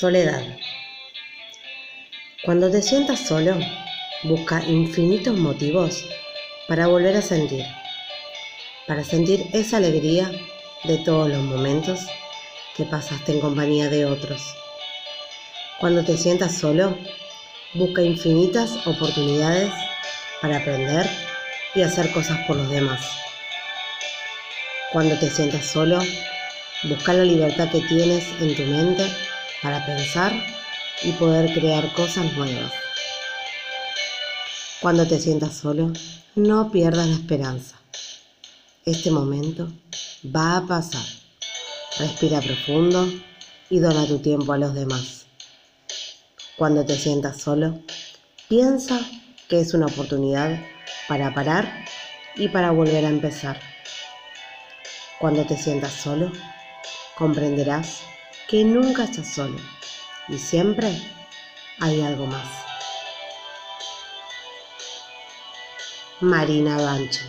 Soledad. Cuando te sientas solo, busca infinitos motivos para volver a sentir, para sentir esa alegría de todos los momentos que pasaste en compañía de otros. Cuando te sientas solo, busca infinitas oportunidades para aprender y hacer cosas por los demás. Cuando te sientas solo, busca la libertad que tienes en tu mente para pensar y poder crear cosas nuevas. Cuando te sientas solo, no pierdas la esperanza. Este momento va a pasar. Respira profundo y dona tu tiempo a los demás. Cuando te sientas solo, piensa que es una oportunidad para parar y para volver a empezar. Cuando te sientas solo, comprenderás que nunca estás solo y siempre hay algo más. Marina Bancho